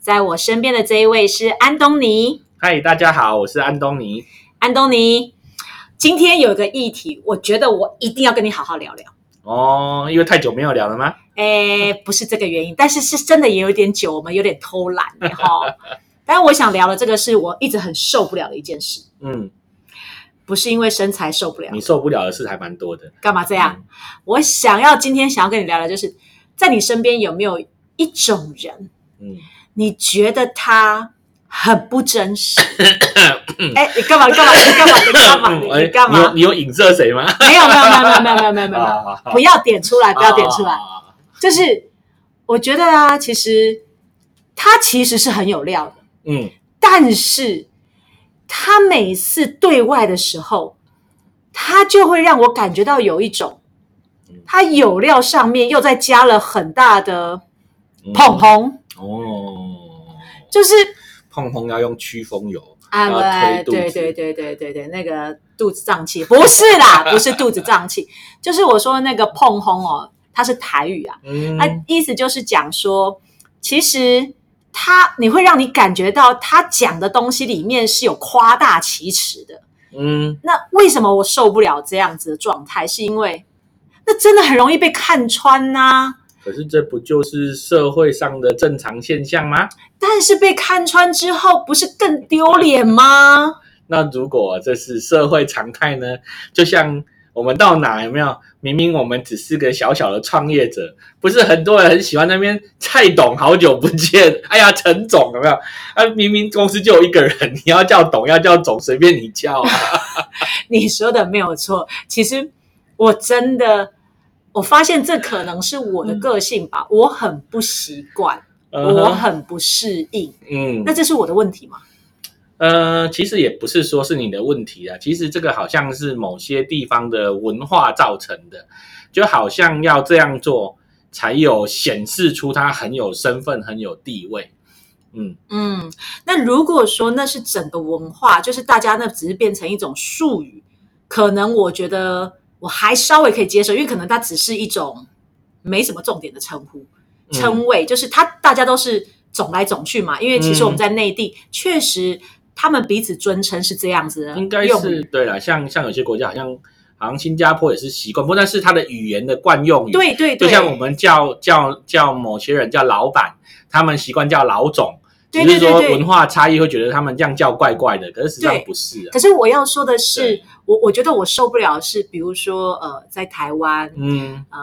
在我身边的这一位是安东尼。嗨，大家好，我是安东尼。安东尼，今天有一个议题，我觉得我一定要跟你好好聊聊。哦，因为太久没有聊了吗？哎，不是这个原因，但是是真的也有点久，我们有点偷懒哈。但是我想聊的这个是我一直很受不了的一件事，嗯，不是因为身材受不了你，受不了的事还蛮多的。干嘛这样？我想要今天想要跟你聊聊，就是在你身边有没有一种人，嗯，你觉得他很不真实？哎你干嘛干嘛你干嘛你干嘛你干嘛？你 有你有影射谁吗？没有没有没有没有没有没有没有 不要点出来不要点出来。就是我觉得啊其实他其实是很有料的。嗯。但是他每次对外的时候他就会让我感觉到有一种他有料上面又在加了很大的捧红。就是碰碰要用驱风油，啊，要推肚子。对对对对对对，那个肚子胀气。不是啦，不是肚子胀气，就是我说那个碰红哦，它是台语啊，嗯。它意思就是讲说，其实他你会让你感觉到他讲的东西里面是有夸大其词的。嗯，那为什么我受不了这样子的状态？是因为那真的很容易被看穿呐、可是这不就是社会上的正常现象吗？但是被看穿之后，不是更丢脸吗？那如果这是社会常态呢？就像我们到哪有没有？明明我们只是个小小的创业者，不是很多人很喜欢那边蔡董好久不见，哎呀陈总有没有？啊，明明公司就有一个人，你要叫董要叫总随便你叫啊。你说的没有错。其实我真的，我发现这可能是我的个性吧，我很不习惯，我很不适应。嗯那这是我的问题吗？呃，其实也不是说是你的问题啊，其实这个好像是某些地方的文化造成的，就好像要这样做才有显示出他很有身份、很有地位。嗯，嗯，那如果说那是整个文化，就是大家那只是变成一种术语，可能我觉得我还稍微可以接受，因为可能它只是一种没什么重点的称呼、嗯。称谓，就是它大家都是总来总去嘛。因为其实我们嗯在内地、确实他们彼此尊称是这样子的，应该是对了，像像有些国家好像好像新加坡也是习惯，不过但是他的语言的惯用语，，对对对，就像我们叫叫叫某些人叫老板，他们习惯叫老总，只是说文化差异会觉得他们这样叫怪怪的，可是实际上不是啊。可是我要说的是，我我觉得我受不了的是，比如说呃，在台湾，嗯，呃，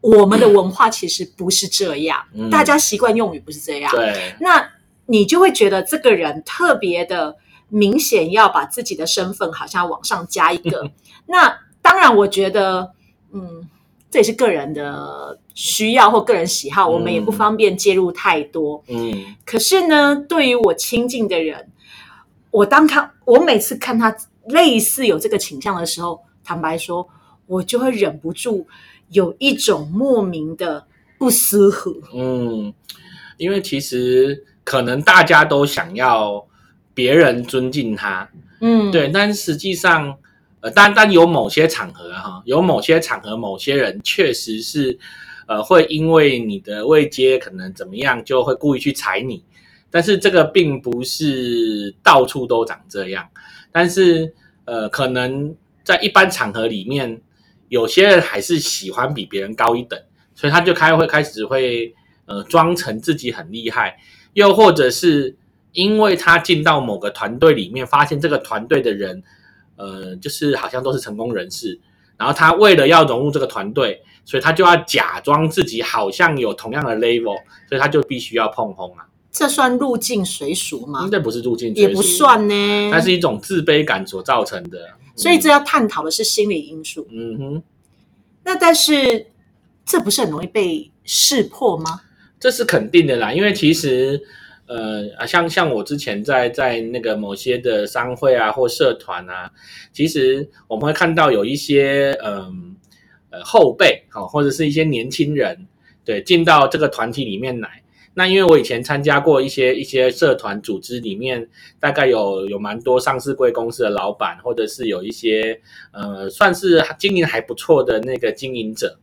我们的文化其实不是这样，嗯大家习惯用语不是这样。对，那你就会觉得这个人特别的明显，要把自己的身份好像往上加一个。那当然，我觉得，嗯，这也是个人的需要或个人喜好，我们也不方便介入太多。嗯可是呢，对于我亲近的人，我当看我每次看他类似有这个倾向的时候，坦白说，我就会忍不住有一种莫名的不舒服。嗯，因为其实可能大家都想要别人尊敬他，嗯，对，但实际上，呃，但但有某些场合哈，有某些场合，某些人确实是，呃，会因为你的位阶可能怎么样，就会故意去踩你。但是这个并不是到处都长这样，但是呃，可能在一般场合里面，有些人还是喜欢比别人高一等，所以他就开会开始会呃装成自己很厉害，又或者是因为他进到某个团队里面，发现这个团队的人，呃，就是好像都是成功人士，然后他为了要融入这个团队，所以他就要假装自己好像有同样的 level，所以他就必须要碰轰啊。这算入境随俗吗应？该不是入境，也不，算呢。它是一种自卑感所造成的。所以这要探讨的是心理因素。嗯哼，那但是这不是很容易被识破吗？这是肯定的啦，因为其实呃啊，像像我之前在在那个某些的商会啊或社团啊，其实我们会看到有一些嗯呃后辈好、或者是一些年轻人对进到这个团体里面来。那因为我以前参加过一些一些社团组织里面，大概有有蛮多上市贵公司的老板，或者是有一些呃算是经营还不错的那个经营者。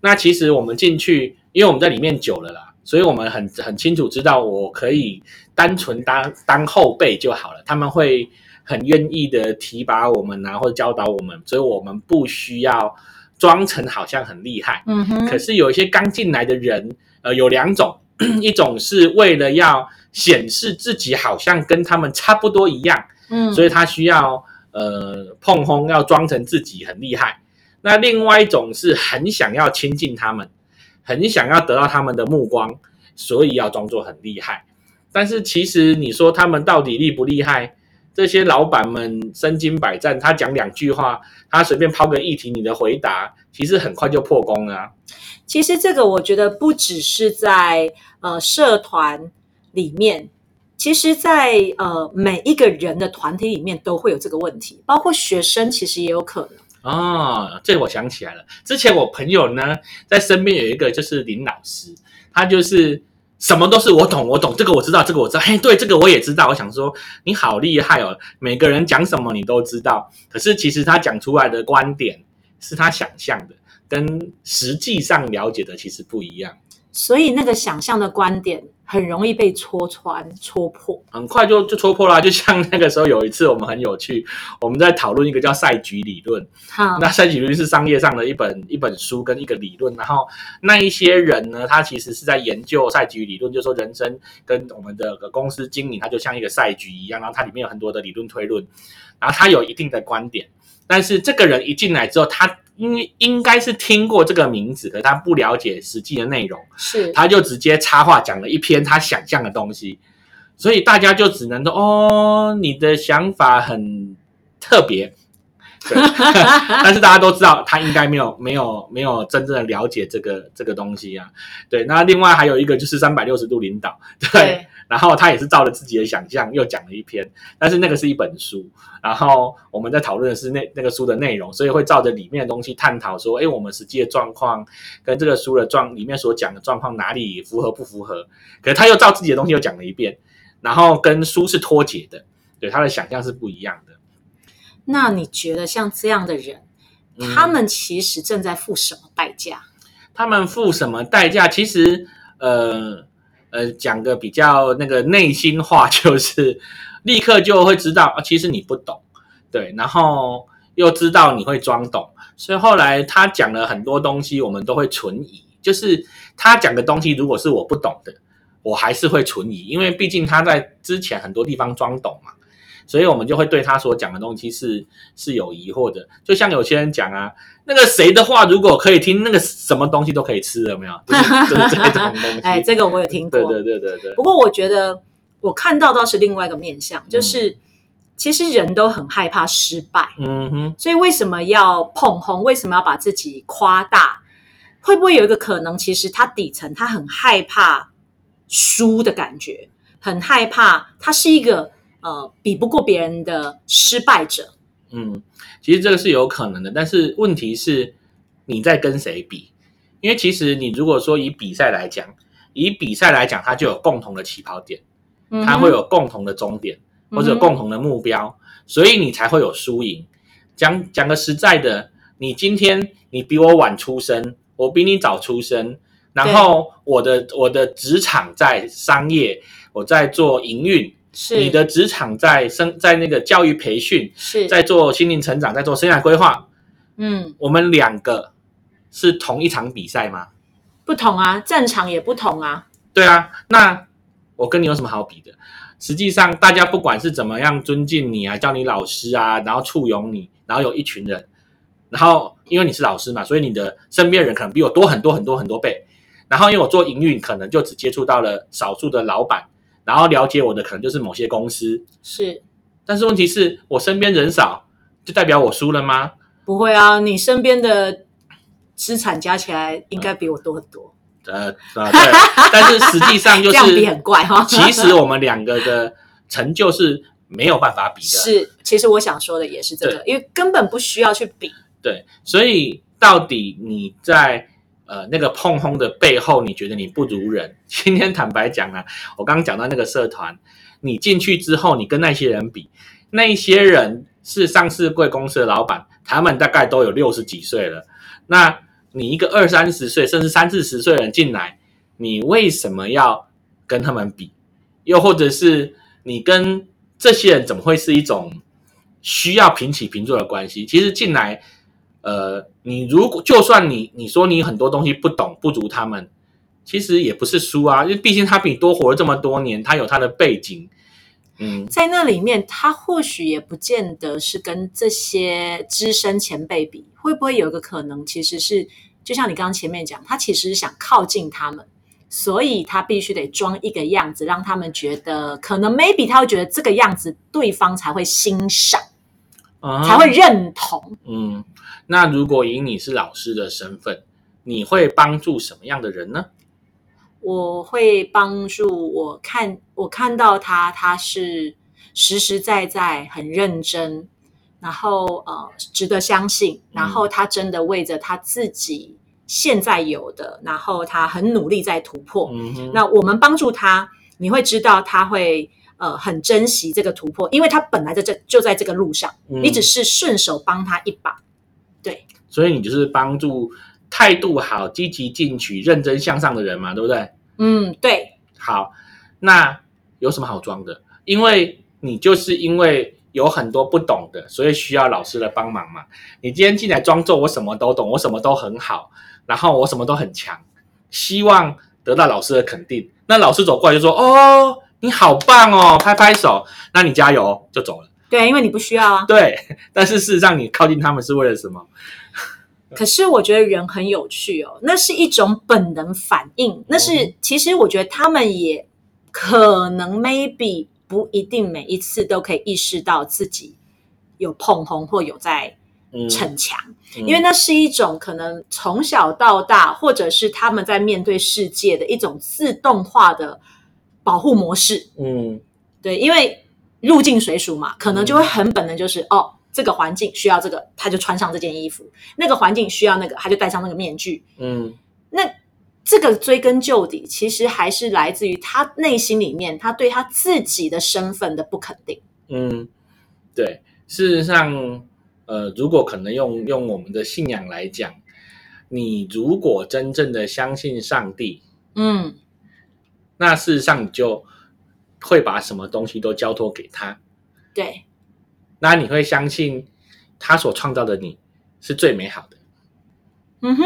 那其实我们进去，因为我们在里面久了啦，所以我们很很清楚知道，我可以单纯当当后辈就好了。他们会很愿意的提拔我们啊，或者教导我们，所以我们不需要装成好像很厉害。嗯哼，可是有一些刚进来的人，呃，有两种，一种是为了要显示自己好像跟他们差不多一样，嗯，所以他需要呃碰轰，要装成自己很厉害。那另外一种是很想要亲近他们，很想要得到他们的目光，所以要装作很厉害。但是其实你说他们到底厉不厉害？这些老板们身经百战，他讲两句话，他随便抛个议题，你的回答其实很快就破功了、其实这个我觉得不只是在呃社团里面，其实在呃每一个人的团体里面都会有这个问题，包括学生其实也有可能。哦，这我想起来了。之前我朋友呢，在身边有一个就是林老师，他就是什么都是我懂，我懂这个我知道，这个我知道，嘿，对，这个我也知道。我想说你好厉害哦，每个人讲什么你都知道，可是其实他讲出来的观点是他想象的，跟实际上了解的其实不一样。所以那个想象的观点很容易被戳穿、戳破。很快就就戳破啦，就像那个时候有一次我们很有趣，我们在讨论一个叫赛局理论，好，那赛局理论是商业上的一本一本书跟一个理论，然后那一些人呢，他其实是在研究赛局理论，就是说人生跟我们的公司经营，它就像一个赛局一样，然后它里面有很多的理论推论，然后他有一定的观点，但是这个人一进来之后，他应应该是听过这个名字，可是他不了解实际的内容，是。他就直接插话讲了一篇他想象的东西，所以大家就只能说哦，你的想法很特别，对，但是大家都知道他应该没有没有没有真正的了解这个这个东西啊，对。那另外还有一个就是三百六十度领导，对，对，然后他也是照着自己的想象又讲了一篇，但是那个是一本书，然后我们在讨论的是那那个书的内容，所以会照着里面的东西探讨说，哎，我们实际的状况跟这个书的状里面所讲的状况哪里符合不符合？可是他又照自己的东西又讲了一遍，然后跟书是脱节的，对他的想象是不一样的。那你觉得像这样的人，嗯他们其实正在付什么代价？他们付什么代价？其实，呃呃，讲个比较那个内心话，就是立刻就会知道，啊，其实你不懂，对，然后又知道你会装懂，所以后来他讲了很多东西，我们都会存疑，就是他讲的东西，如果是我不懂的，我还是会存疑，因为毕竟他在之前很多地方装懂嘛。所以我们就会对他所讲的东西是是有疑惑的，就像有些人讲啊，那个谁的话如果可以听，那个什么东西都可以吃，有没有？就是就是这种东西。哎，这个我有听过。对对对对对不，过我觉得我看到倒是另外一个面向，就是、其实人都很害怕失败，嗯哼，所以为什么要捧红？为什么要把自己夸大？会不会有一个可能，其实他底层他很害怕输的感觉，很害怕他是一个呃比不过别人的失败者。嗯，其实这个是有可能的，但是问题是你在跟谁比？因为其实你如果说以比赛来讲，以比赛来讲，它就有共同的起跑点，它会有共同的终点，或者有共同的目标，所以你才会有输赢。讲讲个实在的，你今天你比我晚出生，我比你早出生，然后我的我的职场在商业，我在做营运，是你的职场在生在那个教育培训，是在做心灵成长，在做生涯规划，嗯我们两个是同一场比赛吗？不同啊，战场也不同啊。对啊，那我跟你有什么好比的？实际上，大家不管是怎么样尊敬你啊，叫你老师啊，然后簇拥你，然后有一群人，然后因为你是老师嘛，所以你的身边人可能比我多很多很多很多倍。然后因为我做营运，可能就只接触到了少数的老板，然后了解我的可能就是某些公司。是但是问题是我身边人少，就代表我输了吗？不会啊，你身边的资产加起来应该比我多很多。呃呃，对，但是实际上就 这样比是，很怪哈。其实我们两个的成就是没有办法比的。是，其实我想说的也是这个，因为根本不需要去比。对，所以到底你在呃那个碰轰的背后，你觉得你不如人？今天坦白讲啊，我刚刚讲到那个社团，你进去之后，你跟那些人比，那些人是上市贵公司的老板，他们大概都有六十几岁了。那你一个二三十岁，甚至三四十岁人进来，你为什么要跟他们比？又或者是你跟这些人怎么会是一种需要平起平坐的关系？其实进来，呃，你如果就算你你说你很多东西不懂，不如他们，其实也不是输啊，因为毕竟他比你多活了这么多年，他有他的背景，嗯。在那里面，他或许也不见得是跟这些资深前辈比，会不会有个可能，其实是就像你刚刚前面讲，他其实是想靠近他们，所以他必须得装一个样子，让他们觉得可能 maybe 他会觉得这个样子对方才会欣赏，啊才会认同。嗯。那如果以你是老师的身份，你会帮助什么样的人呢？我会帮助我看我看到他，他是实实在在很认真，然后呃值得相信，然后他真的为着他自己现在有的，然后他很努力在突破。嗯，那我们帮助他，你会知道他会呃很珍惜这个突破，因为他本来在这就在这个路上，嗯你只是顺手帮他一把。对所以你就是帮助态度好、积极进取、认真向上的人嘛，对不对？嗯，对，好，那有什么好装的？因为你就是因为有很多不懂的，所以需要老师的帮忙嘛。你今天进来装作我什么都懂，我什么都很好，然后我什么都很强，希望得到老师的肯定。那老师走过来就说：“哦，你好棒哦，拍拍手，那你加油。”就走了。对，因为你不需要啊。对，但是事实上你靠近他们是为了什么？可是我觉得人很有趣哦，那是一种本能反应，那是其实我觉得他们也可能 maybe 不一定每一次都可以意识到自己有碰红或有在嗯，逞强，嗯因为那是一种可能从小到大，或者是他们在面对世界的一种自动化的保护模式。嗯对，因为入境随俗嘛，可能就会很本能，就是、哦，这个环境需要这个，他就穿上这件衣服；那个环境需要那个，他就戴上那个面具。嗯那这个追根究底，其实还是来自于他内心里面，他对他自己的身份的不肯定。嗯，对，事实上，呃，如果可能用用我们的信仰来讲，你如果真正的相信上帝，嗯，那事实上你就会把什么东西都交托给他，对，那你会相信他所创造的你是最美好的。嗯哼，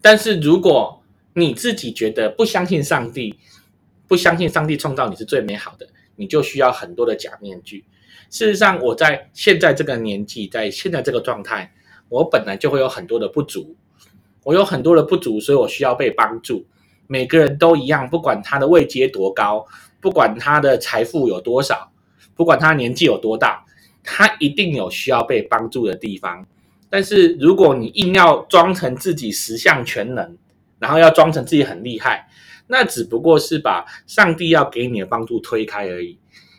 但是如果你自己觉得不相信上帝，不相信上帝创造你是最美好的，你就需要很多的假面具。事实上，我在现在这个年纪，在现在这个状态，我本来就会有很多的不足，我有很多的不足，所以我需要被帮助。每个人都一样，不管他的位阶多高，不管他的财富有多少，不管他年纪有多大，他一定有需要被帮助的地方。但是如果你硬要装成自己十项全能，然后要装成自己很厉害，那只不过是把上帝要给你的帮助推开而已。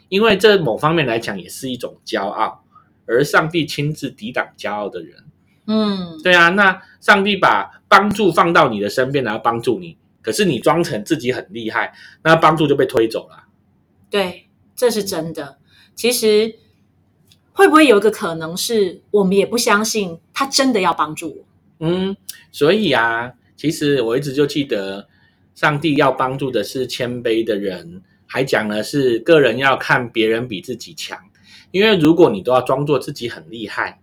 因为这某方面来讲也是一种骄傲，而上帝亲自抵挡骄傲的人。嗯，对啊，那上帝把帮助放到你的身边，然后帮助你，可是你装成自己很厉害，那帮助就被推走了。对，这是真的。其实会不会有一个可能是我们也不相信他真的要帮助我？嗯，所以啊，其实我一直就记得，上帝要帮助的是谦卑的人，还讲的是个人要看别人比自己强。因为如果你都要装作自己很厉害，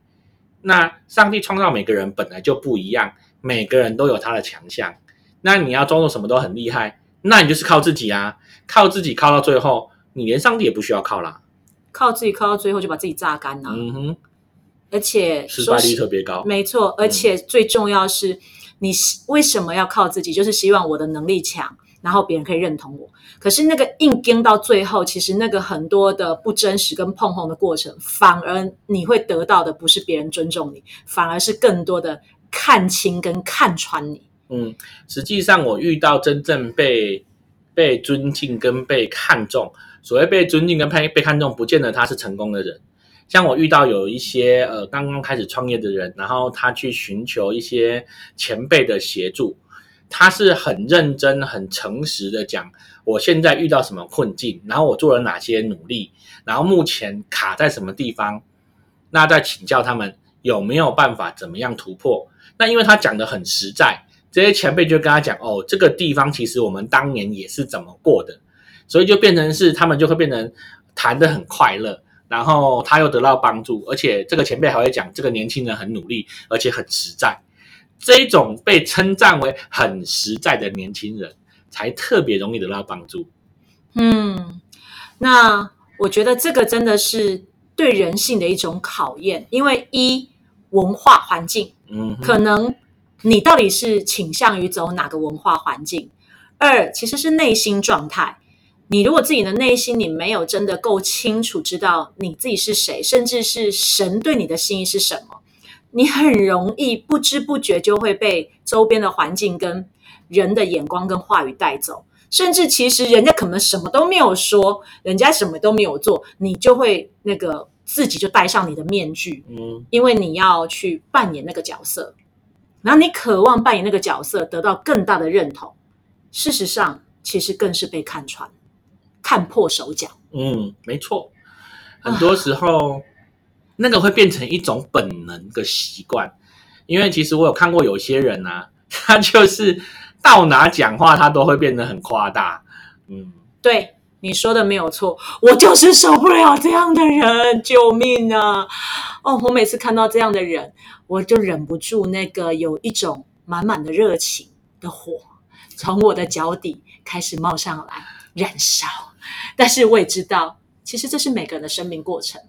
那上帝创造每个人本来就不一样，每个人都有他的强项。那你要装作什么都很厉害，那你就是靠自己啊，靠自己靠到最后，你连上帝也不需要靠啦。靠自己靠到最后就把自己榨干了、嗯哼，而且失败率特别高。没错，而且最重要是，你希为什么要靠自己？就是希望我的能力强，然后别人可以认同我。可是那个硬跟到最后，其实那个很多的不真实跟碰碰的过程，反而你会得到的不是别人尊重你，反而是更多的看清跟看穿你。嗯，实际上我遇到真正被被尊敬跟被看重，所谓被尊敬跟被被看重，不见得他是成功的人。像我遇到有一些呃刚刚开始创业的人，然后他去寻求一些前辈的协助，他是很认真、很诚实的讲，我现在遇到什么困境，然后我做了哪些努力，然后目前卡在什么地方，那再请教他们有没有办法怎么样突破。那因为他讲的很实在，这些前辈就跟他讲哦，这个地方其实我们当年也是怎么过的，所以就变成是他们就会变成谈得很快乐。然后他又得到帮助，而且这个前辈还会讲，这个年轻人很努力，而且很实在。这一种被称赞为很实在的年轻人，才特别容易得到帮助。嗯，那我觉得这个真的是对人性的一种考验，因为一文化环境，嗯，可能你到底是倾向于走哪个文化环境；二其实是内心状态。你如果自己的内心你没有真的够清楚知道你自己是谁，甚至是神对你的心意是什么，你很容易不知不觉就会被周边的环境跟人的眼光跟话语带走，甚至其实人家可能什么都没有说，人家什么都没有做，你就会那个自己就戴上你的面具，嗯，因为你要去扮演那个角色，然后你渴望扮演那个角色得到更大的认同，事实上其实更是被看穿。看破手脚，嗯，没错，很多时候那个会变成一种本能的习惯，因为其实我有看过有些人啊，他就是到哪讲话他都会变得很夸大，嗯，对你说的没有错，我就是受不了这样的人，救命啊！哦，我每次看到这样的人，我就忍不住那个有一种满满的热情的火从我的脚底开始冒上来，燃烧。但是我也知道，其实这是每个人的生命过程。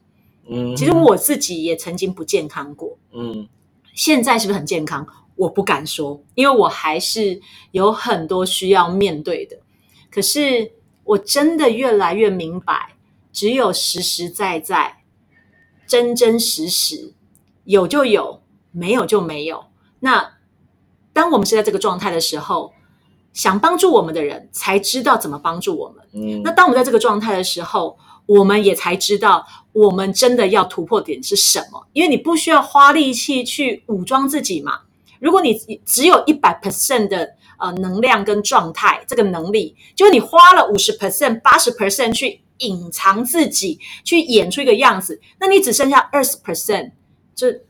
嗯，其实我自己也曾经不健康过，嗯现在是不是很健康？我不敢说，因为我还是有很多需要面对的。可是我真的越来越明白，只有实实在在、真真实实有就有，没有就没有。那当我们是在这个状态的时候，想帮助我们的人才知道怎么帮助我们。嗯，那当我们在这个状态的时候，我们也才知道我们真的要突破点是什么。因为你不需要花力气去武装自己嘛。如果你只有一百 percent 的呃能量跟状态，这个能力，就是你花了五十 percent、八十 percent 去隐藏自己，去演出一个样子，那你只剩下二十 percent，这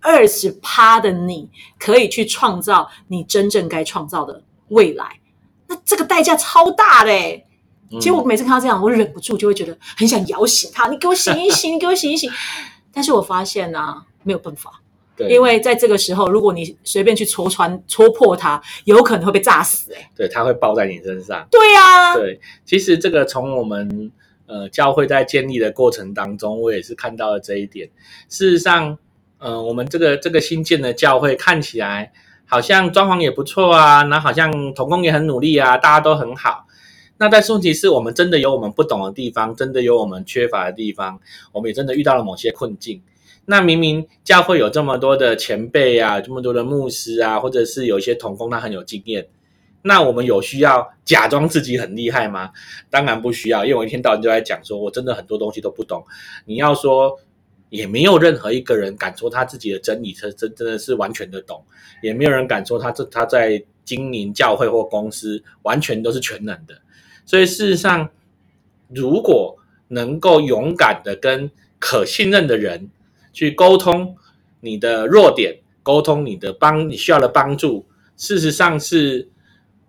二十趴的你可以去创造你真正该创造的未来。那这个代价超大的欸其实我每次看到这样，我忍不住就会觉得很想摇醒他，你给我醒一醒，你给我醒一醒。但是我发现呢、啊，没有办法，对，因为在这个时候，如果你随便去戳穿、戳破它，有可能会被炸死、欸。对它会爆在你身上。对呀、对，其实这个从我们呃教会在建立的过程当中，我也是看到了这一点。事实上，呃，我们这个这个新建的教会看起来好像装潢也不错啊，那好像童工也很努力啊，大家都很好。那但是问题是我们真的有我们不懂的地方，真的有我们缺乏的地方，我们也真的遇到了某些困境。那明明教会有这么多的前辈啊，这么多的牧师啊，或者是有一些童工他很有经验，那我们有需要假装自己很厉害吗？当然不需要，因为我一天到晚就在讲说，我真的很多东西都不懂。你要说，也没有任何一个人敢说他自己的真理，真真真的是完全的懂，也没有人敢说他这他在经营教会或公司完全都是全能的。所以事实上，如果能够勇敢的跟可信任的人去沟通你的弱点，沟通你的帮你需要的帮助，事实上是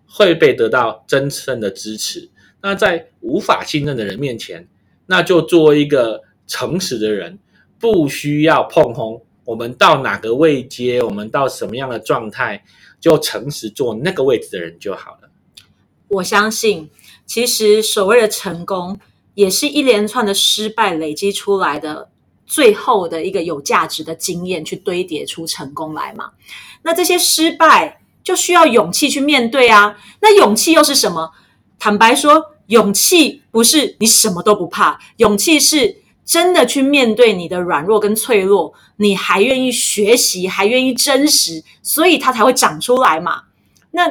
会被得到真正的支持。那在无法信任的人面前，那就做一个诚实的人，不需要碰轰。我们到哪个位阶，我们到什么样的状态，就诚实做那个位置的人就好了。我相信，其实所谓的成功，也是一连串的失败累积出来的最后的一个有价值的经验，去堆叠出成功来嘛。那这些失败就需要勇气去面对啊。那勇气又是什么？坦白说，勇气不是你什么都不怕，勇气是真的去面对你的软弱跟脆弱，你还愿意学习，还愿意真实，所以它才会长出来嘛。那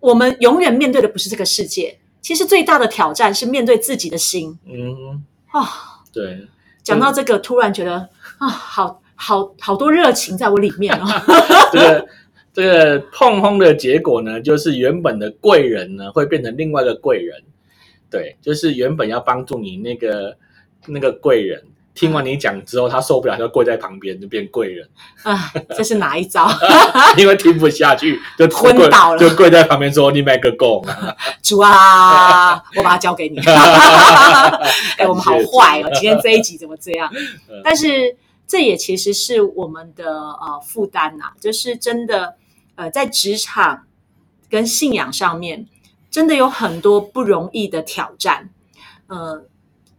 我们永远面对的不是这个世界，其实最大的挑战是面对自己的心嗯，啊。对，讲到这个，突然觉得啊，好好好多热情在我里面哦。这个这个碰轰的结果呢，就是原本的贵人呢会变成另外一个贵人，对，就是原本要帮助你那个那个贵人，听完你讲之后，他受不了，就跪在旁边就变贵人，啊，这是哪一招？因为听不下去就昏倒了就跪在旁边说你买个够啊，主啊，我把它交给你。哎，我们好坏哦，今天这一集怎么这样？但是这也其实是我们的呃负担呐、就是真的呃在职场跟信仰上面，真的有很多不容易的挑战。呃，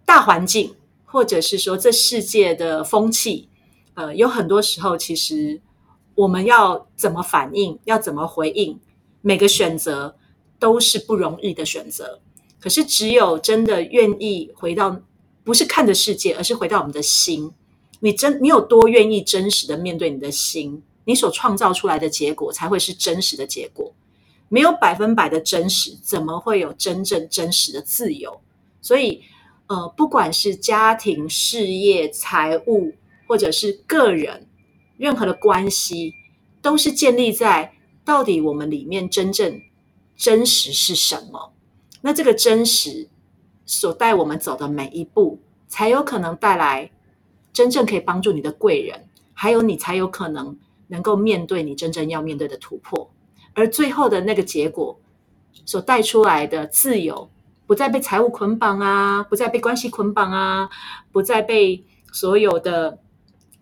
大环境或者是说这世界的风气，呃，有很多时候其实我们要怎么反应，要怎么回应，每个选择都是不容易的选择。可是只有真的愿意回到，不是看着世界，而是回到我们的心。你真，你有多愿意真实的面对你的心，你所创造出来的结果才会是真实的结果。没有百分百的真实，怎么会有真正真实的自由？所以，呃，不管是家庭、事业、财务，或者是个人，任何的关系，都是建立在到底我们里面真正真实是什么。那这个真实所带我们走的每一步，才有可能带来真正可以帮助你的贵人，还有你才有可能能够面对你真正要面对的突破。而最后的那个结果所带出来的自由，不再被财务捆绑啊，不再被关系捆绑啊，不再被所有的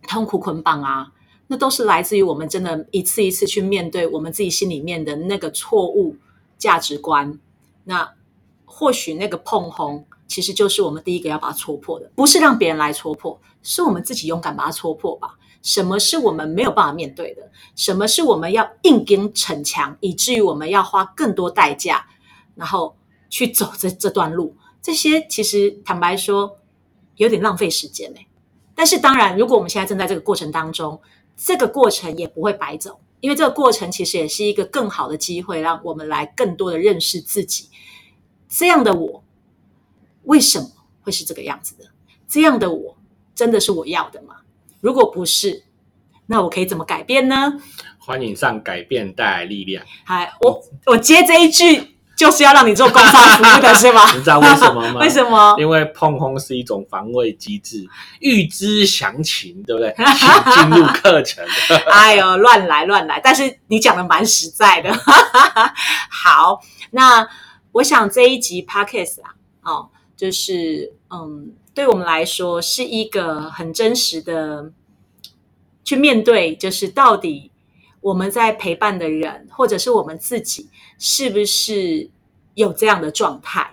痛苦捆绑啊，那都是来自于我们真的一次一次去面对我们自己心里面的那个错误价值观。那或许那个碰红，其实就是我们第一个要把它戳破的，不是让别人来戳破，是我们自己勇敢把它戳破吧。什么是我们没有办法面对的？什么是我们要硬跟逞强，以至于我们要花更多代价，然后去走这这段路？这些其实坦白说，有点浪费时间呢、但是当然，如果我们现在正在这个过程当中，这个过程也不会白走，因为这个过程其实也是一个更好的机会，让我们来更多的认识自己。这样的我，为什么会是这个样子的？这样的我，真的是我要的吗？如果不是，那我可以怎么改变呢？欢迎上改变带来力量。嗨，我我接这一句就是要让你做工商服务的是吗？你知道为什么吗？为什么？因为碰轰是一种防卫机制，预知详情，对不对？请进入课程。哎呦，乱来乱来！但是你讲的蛮实在的。好，那我想这一集 podcast 啊，哦，就是嗯，对我们来说是一个很真实的去面对，就是到底我们在陪伴的人，或者是我们自己，是不是有这样的状态？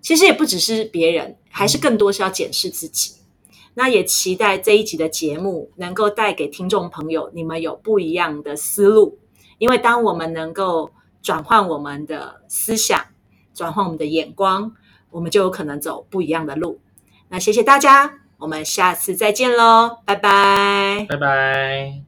其实也不只是别人，还是更多是要检视自己。那也期待这一集的节目能够带给听众朋友你们有不一样的思路，因为当我们能够转换我们的思想，转换我们的眼光，我们就有可能走不一样的路。那谢谢大家，我们下次再见喽，拜拜。拜拜。